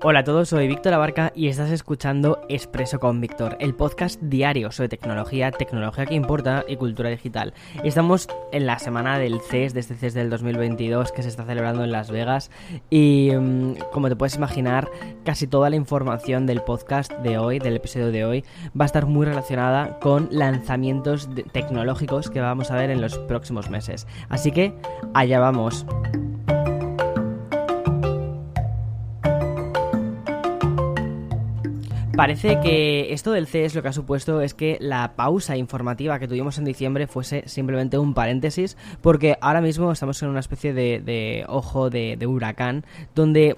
Hola a todos, soy Víctor Abarca y estás escuchando Expreso con Víctor, el podcast diario sobre tecnología, tecnología que importa y cultura digital. Estamos en la semana del CES, de este CES del 2022 que se está celebrando en Las Vegas y mm, como te puedes imaginar, casi toda la información del podcast de hoy, del episodio de hoy, va a estar muy relacionada con lanzamientos tecnológicos que vamos a ver en los próximos meses. Así que allá vamos. Parece que esto del CES lo que ha supuesto es que la pausa informativa que tuvimos en diciembre fuese simplemente un paréntesis, porque ahora mismo estamos en una especie de, ojo de, de huracán, donde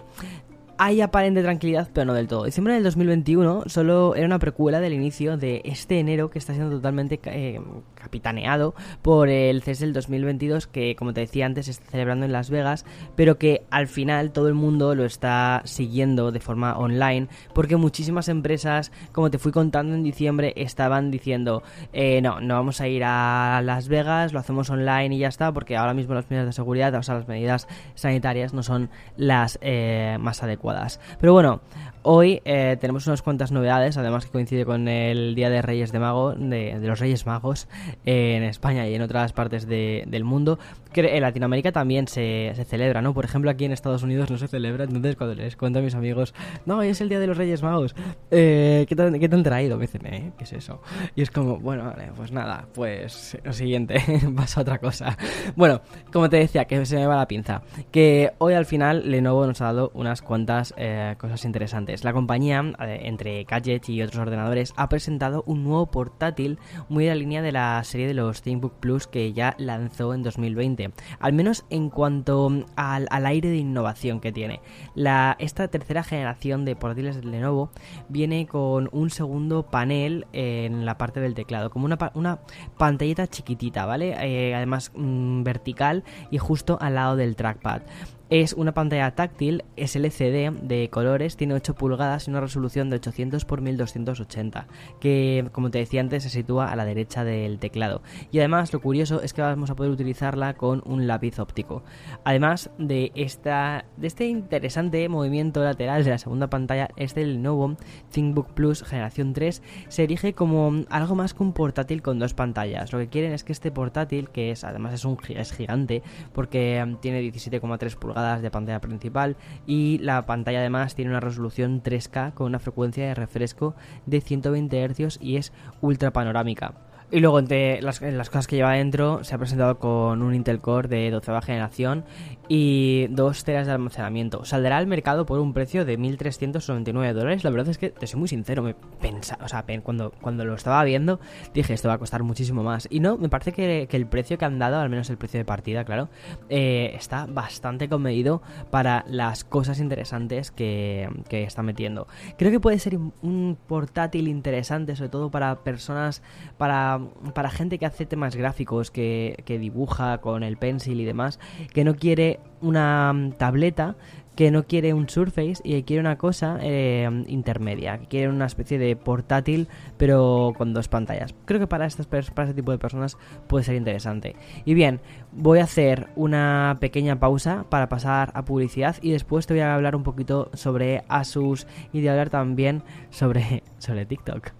hay aparente tranquilidad, pero no del todo. Diciembre del 2021 solo era una precuela del inicio de este enero que está siendo totalmente eh, capitaneado por el CES del 2022 que, como te decía antes, se está celebrando en Las Vegas, pero que al final todo el mundo lo está siguiendo de forma online porque muchísimas empresas, como te fui contando en diciembre, estaban diciendo, eh, no, no vamos a ir a Las Vegas, lo hacemos online y ya está, porque ahora mismo las medidas de seguridad, o sea, las medidas sanitarias no son las eh, más adecuadas. Pero bueno, Hoy eh, tenemos unas cuantas novedades, además que coincide con el Día de Reyes de Mago, de, los Reyes Magos, en España y en otras partes del mundo. En Latinoamérica también se, celebra, ¿no? Por ejemplo, aquí en Estados Unidos no se celebra, entonces cuando les cuento a mis amigos, no, hoy es el Día de los Reyes Magos, eh, ¿qué, te, han traído? Me dicen, ¿eh? ¿Qué es eso? Y es como, bueno, vale, pues nada, pues lo siguiente, pasa otra cosa. Bueno, como te decía, que se me va la pinza, que hoy al final Lenovo nos ha dado unas cuantas eh, cosas interesantes. La compañía, eh, entre gadgets y otros ordenadores, ha presentado un nuevo portátil muy en la línea de la serie de los ThinkBook Plus que ya lanzó en 2020, al menos en cuanto al, aire de innovación que tiene. La, esta tercera generación de portátiles de Lenovo viene con un segundo panel en la parte del teclado, como una, una pantallita chiquitita, ¿vale? Eh, además mm, vertical y justo al lado del trackpad. Es una pantalla táctil, es LCD de colores, tiene 8 pulgadas y una resolución de 800 x 1280, que como te decía antes se sitúa a la derecha del teclado. Y además lo curioso es que vamos a poder utilizarla con un lápiz óptico. Además de, esta, de este interesante movimiento lateral de la segunda pantalla, este nuevo ThinkBook Plus generación 3 se erige como algo más que un portátil con dos pantallas. Lo que quieren es que este portátil, que es además es un es gigante porque mm, tiene 17,3 pulgadas, de pantalla principal y la pantalla además tiene una resolución 3K con una frecuencia de refresco de 120 Hz y es ultra panorámica. Y luego entre las, cosas que lleva dentro se ha presentado con un Intel Core de 12 generación y 2 teras de almacenamiento. Saldrá al mercado por un precio de 1.399 dólares. La verdad es que, te soy muy sincero, me pensaba, o sea, cuando, cuando lo estaba viendo dije esto va a costar muchísimo más. Y no, me parece que, el precio que han dado, al menos el precio de partida, claro, eh, está bastante comedido para las cosas interesantes que, que está metiendo. Creo que puede ser un portátil interesante, sobre todo para personas, para para, gente que hace temas gráficos, que, dibuja con el pencil y demás, que no quiere una mm, tableta, que no quiere un Surface y quiere una cosa eh, intermedia, que quiere una especie de portátil pero con dos pantallas. Creo que para, estas, para este tipo de personas puede ser interesante. Y bien, voy a hacer una pequeña pausa para pasar a publicidad y después te voy a hablar un poquito sobre Asus y de hablar también sobre, sobre TikTok.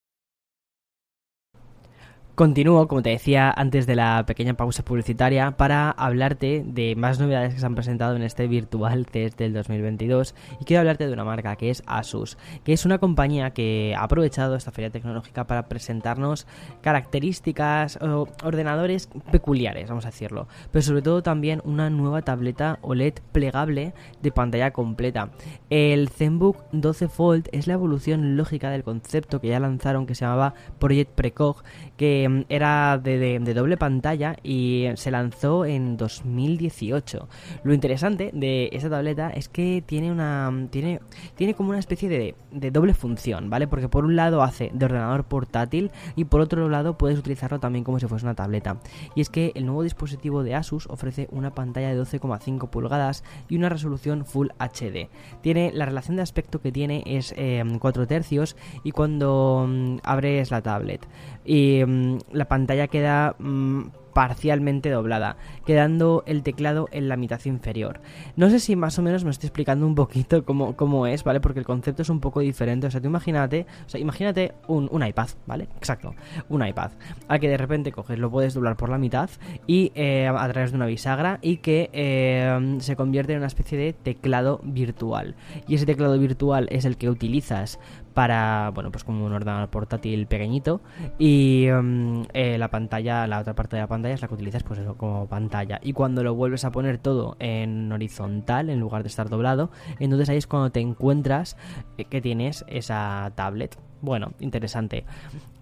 Continúo, como te decía antes de la pequeña pausa publicitaria, para hablarte de más novedades que se han presentado en este virtual test del 2022 y quiero hablarte de una marca que es Asus, que es una compañía que ha aprovechado esta feria tecnológica para presentarnos características o ordenadores peculiares, vamos a decirlo, pero sobre todo también una nueva tableta OLED plegable de pantalla completa. El ZenBook 12 Fold es la evolución lógica del concepto que ya lanzaron que se llamaba Project Precog, que Era de, doble pantalla y se lanzó en 2018. Lo interesante de esta tableta es que tiene una tiene, tiene como una especie de, de doble función, ¿vale? Porque por un lado hace de ordenador portátil y por otro lado puedes utilizarlo también como si fuese una tableta. Y es que el nuevo dispositivo de Asus ofrece una pantalla de 12,5 pulgadas y una resolución Full HD. Tiene la relación de aspecto que tiene es 4 em, tercios y cuando mm, abres la tablet y mm, la pantalla queda mm, parcialmente doblada, quedando el teclado en la mitad inferior. No sé si más o menos me estoy explicando un poquito cómo, cómo es, ¿vale? Porque el concepto es un poco diferente. O sea, tú imagínate, o sea, imagínate un, iPad, ¿vale? Exacto, un iPad, al que de repente coges, lo puedes doblar por la mitad y eh, a través de una bisagra y que eh, se convierte en una especie de teclado virtual. Y ese teclado virtual es el que utilizas para, bueno, pues como un ordenador portátil pequeñito. Y em, eh, la pantalla, la otra parte de la pantalla es la que utilizas pues eso, como pantalla. Y cuando lo vuelves a poner todo en horizontal en lugar de estar doblado, entonces ahí es cuando te encuentras eh, que tienes esa tablet bueno, interesante.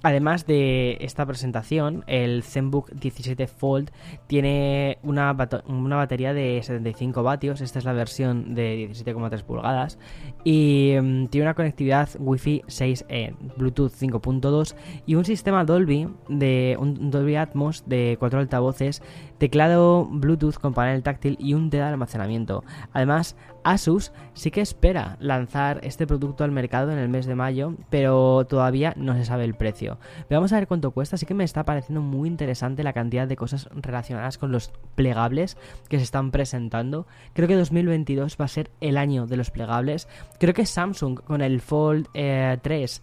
Además de esta presentación, el ZenBook 17 Fold tiene una, una, batería de 75 vatios, esta es la versión de 17,3 pulgadas, y mm, tiene una conectividad Wi-Fi 6E, Bluetooth 5.2 y un sistema Dolby de un Dolby Atmos de 4 altavoces, teclado Bluetooth con panel táctil y un TED de almacenamiento. Además, Asus sí que espera lanzar este producto al mercado en el mes de mayo, pero todavía no se sabe el precio. Pero vamos a ver cuánto cuesta, así que me está pareciendo muy interesante la cantidad de cosas relacionadas con los plegables que se están presentando. Creo que 2022 va a ser el año de los plegables. Creo que Samsung con el Fold 3 eh,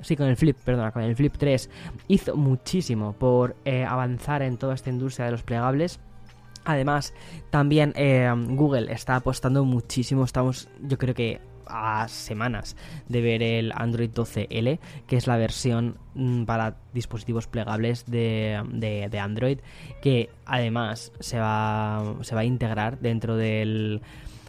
Sí, con el Flip, perdona, con el Flip 3 hizo muchísimo por eh, avanzar en toda esta industria de los plegables Además, también eh, Google está apostando muchísimo. Estamos, yo creo que a semanas de ver el Android 12L, que es la versión mm, para dispositivos plegables de, de, Android, que además se va, se va a integrar dentro del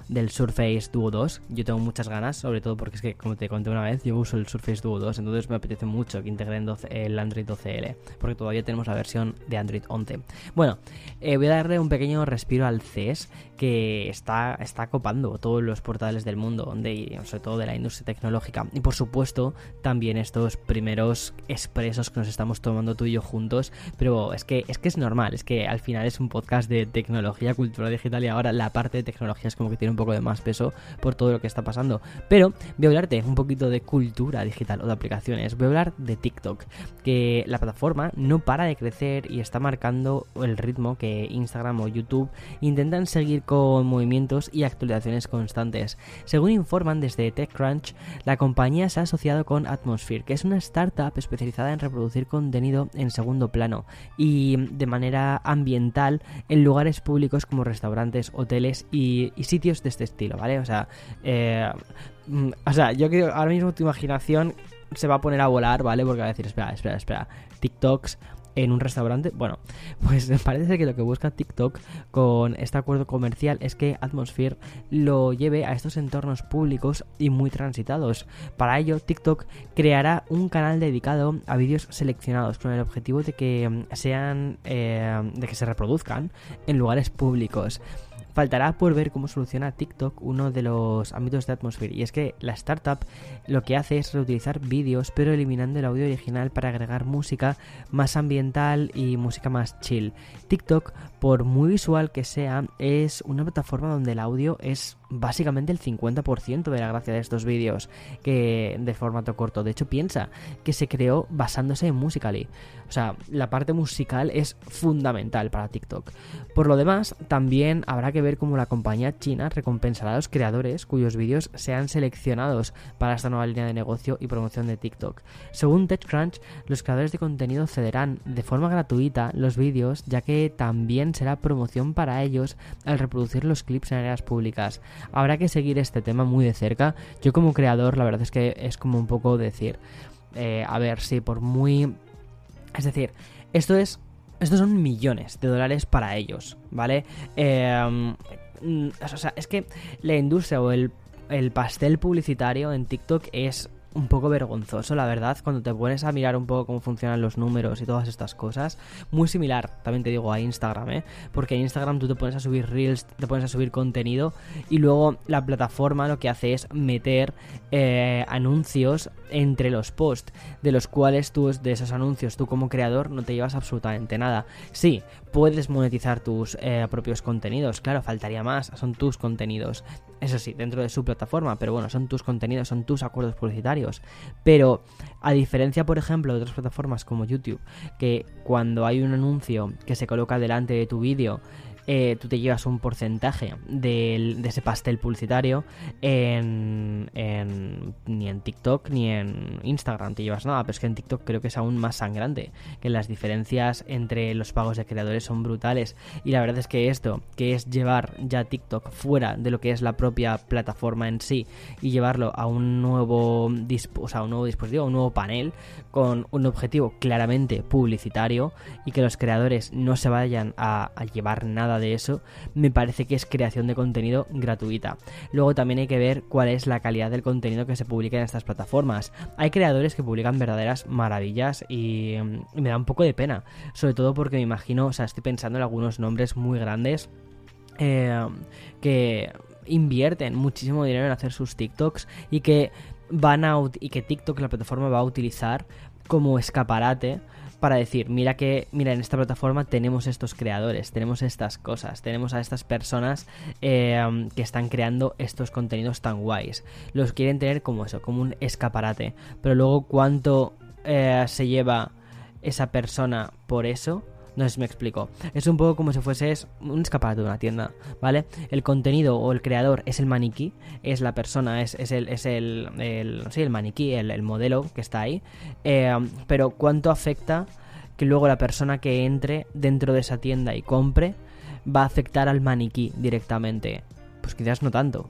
del Surface Duo 2. Yo tengo muchas ganas, sobre todo porque es que, como te conté una vez, yo uso el Surface Duo 2, entonces me apetece mucho que integren el Android 12L, porque todavía tenemos la versión de Android 11. Bueno, eh, voy a darle un pequeño respiro al CES, que está, está copando todos los portales del mundo, de, sobre todo de la industria tecnológica. Y por supuesto, también estos primeros expresos que nos estamos tomando tú y yo juntos. Pero es que, es que es normal, es que al final es un podcast de tecnología, cultura digital y ahora la parte de tecnología es como que tiene un poco de más peso por todo lo que está pasando. Pero voy a hablarte un poquito de cultura digital o de aplicaciones. Voy a hablar de TikTok, que la plataforma no para de crecer y está marcando el ritmo que Instagram o YouTube intentan seguir con movimientos y actualizaciones constantes. Según informan desde TechCrunch, la compañía se ha asociado con Atmosphere, que es una startup especializada en reproducir contenido en segundo plano y de manera ambiental en lugares públicos como restaurantes, hoteles y, sitios de este estilo, ¿vale? O sea, eh, mm, o sea, yo creo ahora mismo tu imaginación se va a poner a volar, ¿vale? Porque va a decir, espera, espera, espera, TikToks en un restaurante. Bueno, pues me parece que lo que busca TikTok con este acuerdo comercial es que Atmosphere lo lleve a estos entornos públicos y muy transitados. Para ello, TikTok creará un canal dedicado a vídeos seleccionados con el objetivo de que mm, sean eh, de que se reproduzcan en lugares públicos. Faltará por ver cómo soluciona TikTok uno de los ámbitos de Atmosphere, y es que la startup lo que hace es reutilizar vídeos, pero eliminando el audio original para agregar música más ambiental y música más chill. TikTok, por muy visual que sea, es una plataforma donde el audio es básicamente el 50% de la gracia de estos vídeos que de formato corto. De hecho, piensa que se creó basándose en Musical.ly. O sea, la parte musical es fundamental para TikTok. Por lo demás, también habrá que ver cómo la compañía china recompensará a los creadores cuyos vídeos sean seleccionados para esta nueva línea de negocio y promoción de TikTok. Según TechCrunch, los creadores de contenido cederán de forma gratuita los vídeos, ya que también será promoción para ellos al reproducir los clips en áreas públicas. Habrá que seguir este tema muy de cerca. Yo como creador, la verdad es que es como un poco decir, eh, a ver, si por muy... Es decir, esto es estos son millones de dólares para ellos, ¿vale? Eh, mm, o sea, es que la industria o el, el pastel publicitario en TikTok es un poco vergonzoso, la verdad, cuando te pones a mirar un poco cómo funcionan los números y todas estas cosas. Muy similar, también te digo, a Instagram, ¿eh? Porque en Instagram tú te pones a subir reels, te pones a subir contenido y luego la plataforma lo que hace es meter eh, anuncios entre los posts, de los cuales tú, de esos anuncios, tú como creador no te llevas absolutamente nada. Sí, puedes monetizar tus eh, propios contenidos, claro, faltaría más, son tus contenidos. Eso sí, dentro de su plataforma, pero bueno, son tus contenidos, son tus acuerdos publicitarios. Pero a diferencia, por ejemplo, de otras plataformas como YouTube, que cuando hay un anuncio que se coloca delante de tu vídeo, eh, tú te llevas un porcentaje de, ese pastel publicitario en, ni en TikTok ni en Instagram te llevas nada, pero es que en TikTok creo que es aún más sangrante, que las diferencias entre los pagos de creadores son brutales. Y la verdad es que esto, que es llevar ya TikTok fuera de lo que es la propia plataforma en sí y llevarlo a un nuevo, o sea, un nuevo dispositivo, un nuevo panel con un objetivo claramente publicitario y que los creadores no se vayan a llevar nada de eso, me parece que es creación de contenido gratuita. Luego también hay que ver cuál es la calidad del contenido que se publica en estas plataformas. Hay creadores que publican verdaderas maravillas y, me da un poco de pena, sobre todo porque me imagino, o sea, estoy pensando en algunos nombres muy grandes eh, que invierten muchísimo dinero en hacer sus TikToks y que van a y que TikTok la plataforma va a utilizar como escaparate para decir, mira que, mira, en esta plataforma tenemos estos creadores, tenemos estas cosas, tenemos a estas personas eh, que están creando estos contenidos tan guays. Los quieren tener como eso, como un escaparate. Pero luego, ¿cuánto eh, se lleva esa persona por eso? No sé si me explico. Es un poco como si fuese un escaparate de una tienda, ¿vale? El contenido o el creador es el maniquí, es la persona, es, el, es el, sí, el maniquí, el, modelo que está ahí. Eh, pero ¿cuánto afecta que luego la persona que entre dentro de esa tienda y compre va a afectar al maniquí directamente? Pues quizás no tanto,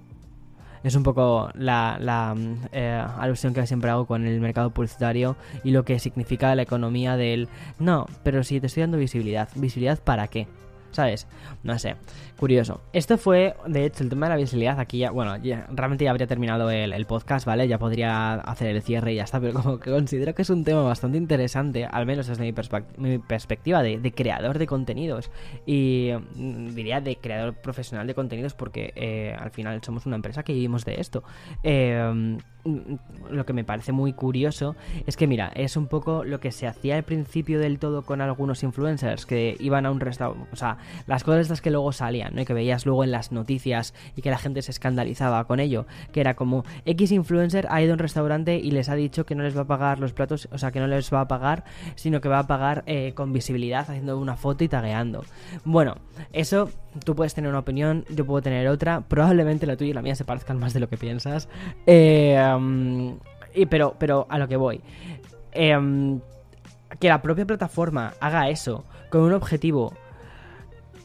es un poco la, eh, alusión que siempre hago con el mercado publicitario y lo que significa la economía del... No, pero si te estoy dando visibilidad, ¿visibilidad para qué? ¿Sabes? No sé. Curioso. Esto fue, de hecho, el tema de la visibilidad. Aquí ya, bueno, realmente ya habría terminado el, podcast, ¿vale? Ya podría hacer el cierre y ya está. Pero como que considero que es un tema bastante interesante, al menos desde mi, perspectiva de, creador de contenidos. Y mm, diría de creador profesional de contenidos, porque eh, al final somos una empresa que vivimos de esto. Eh Mm, lo que me parece muy curioso es que, mira, es un poco lo que se hacía al principio del todo con algunos influencers que iban a un restaurante. O sea, las cosas estas que luego salían, ¿no? Y que veías luego en las noticias y que la gente se escandalizaba con ello. Que era como X influencer ha ido a un restaurante y les ha dicho que no les va a pagar los platos, o sea, que no les va a pagar, sino que va a pagar eh, con visibilidad, haciendo una foto y tagueando. Bueno, eso tú puedes tener una opinión, yo puedo tener otra. Probablemente la tuya y la mía se parezcan más de lo que piensas. Eh y, pero, pero a lo que voy. Em, que la propia plataforma haga eso con un objetivo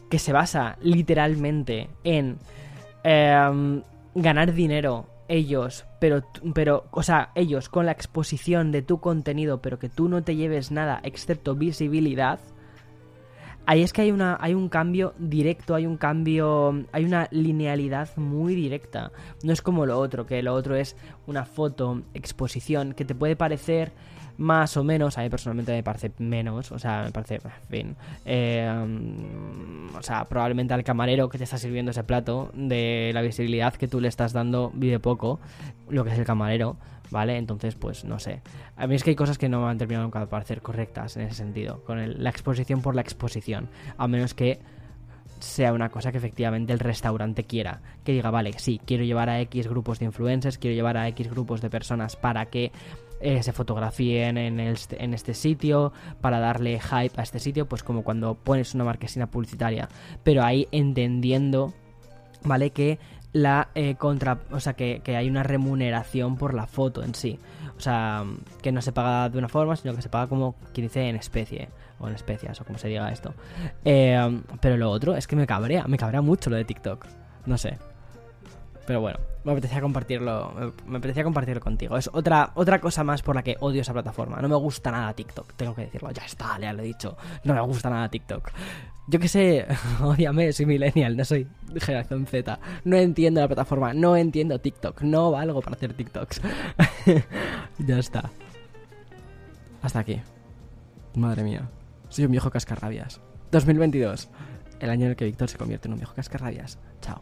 que se basa literalmente en em, ganar dinero ellos, pero, pero, o sea, ellos con la exposición de tu contenido, pero que tú no te lleves nada excepto visibilidad, Ahí es que hay, una, hay un cambio directo, hay un cambio, hay una linealidad muy directa. No es como lo otro, que lo otro es una foto, exposición, que te puede parecer más o menos, a mí personalmente me parece menos, o sea, me parece, en fin, eh, o sea, probablemente al camarero que te está sirviendo ese plato, de la visibilidad que tú le estás dando, vive poco, lo que es el camarero, ¿vale? Entonces, pues no sé. A mí es que hay cosas que no me han terminado nunca de parecer correctas en ese sentido, con la exposición por la exposición, a menos que sea una cosa que efectivamente el restaurante quiera. Que diga, vale, sí, quiero llevar a X grupos de influencers, quiero llevar a X grupos de personas para que eh, se fotografíen en, este sitio, para darle hype a este sitio, pues como cuando pones una marquesina publicitaria. Pero ahí entendiendo ¿vale? Que la eh, contra. O sea, que, que hay una remuneración por la foto en sí. O sea, que no se paga de una forma, sino que se paga como quien dice en especie. O en especias, o como se diga esto. Eh, pero lo otro es que me cabrea, me cabrea mucho lo de TikTok. No sé. Pero bueno, me apetecía compartirlo, me- apetecía compartirlo contigo. Es otra, otra cosa más por la que odio esa plataforma. No me gusta nada TikTok, tengo que decirlo. Ya está, ya lo he dicho. No me gusta nada TikTok. Yo que sé, odiame, soy millennial, no soy generación Z. No entiendo la plataforma, no entiendo TikTok, no valgo para hacer TikToks. ya está. Hasta aquí. Madre mía. Soy un viejo cascarrabias. 2022. El año en el que Víctor se convierte en un viejo cascarrabias. Chao.